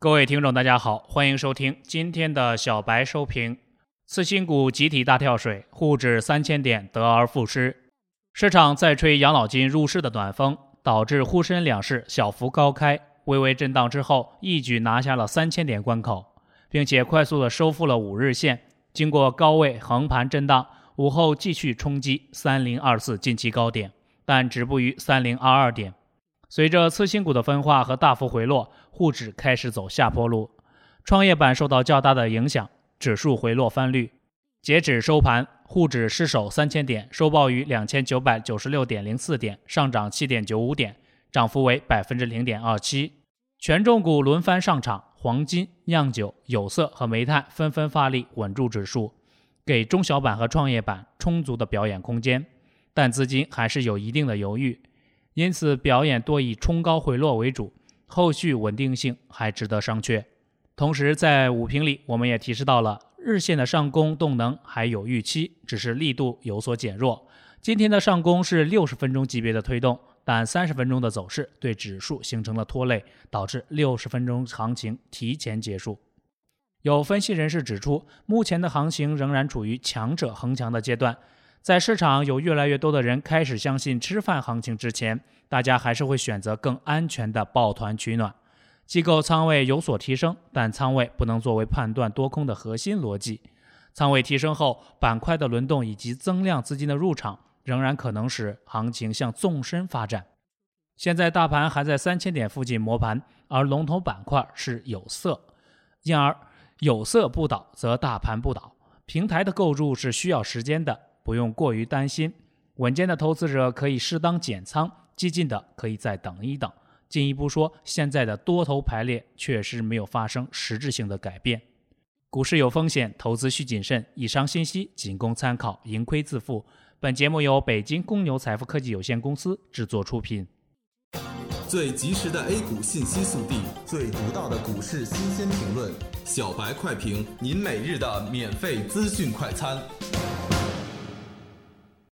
各位听众，大家好，欢迎收听今天的小白收评。次新股集体大跳水，沪指三千点得而复失。市场在吹养老金入市的暖风，导致沪深两市小幅高开，微微震荡之后，一举拿下了三千点关口，并且快速的收复了五日线。经过高位横盘震荡，午后继续冲击三零二四近期高点，但止步于三零二二点。随着次新股的分化和大幅回落，沪指开始走下坡路，创业板受到较大的影响，指数回落翻绿。截止收盘，沪指失守三千点，收报于两千九百九十六点零四点，上涨七点九五点，涨幅为百分之零点二七。权重股轮番上场，黄金、酿酒、有色和煤炭纷纷发力稳住指数，给中小板和创业板充足的表演空间，但资金还是有一定的犹豫。因此，表演多以冲高回落为主，后续稳定性还值得商榷。同时，在午评里，我们也提示到了日线的上攻动能还有预期，只是力度有所减弱。今天的上攻是六十分钟级别的推动，但三十分钟的走势对指数形成了拖累，导致六十分钟行情提前结束。有分析人士指出，目前的行情仍然处于强者恒强的阶段。在市场有越来越多的人开始相信吃饭行情之前，大家还是会选择更安全的抱团取暖。机构仓位有所提升，但仓位不能作为判断多空的核心逻辑。仓位提升后，板块的轮动以及增量资金的入场，仍然可能使行情向纵深发展。现在大盘还在三千点附近磨盘，而龙头板块是有色，因而有色不倒则大盘不倒。平台的构筑是需要时间的。不用过于担心，稳健的投资者可以适当减仓，激进的可以再等一等。进一步说，现在的多头排列确实没有发生实质性的改变。股市有风险，投资需谨慎。以上信息仅供参考，盈亏自负。本节目由北京公牛财富科技有限公司制作出品。最及时的 A 股信息速递，最独到的股市新鲜评论，小白快评，您每日的免费资讯快餐。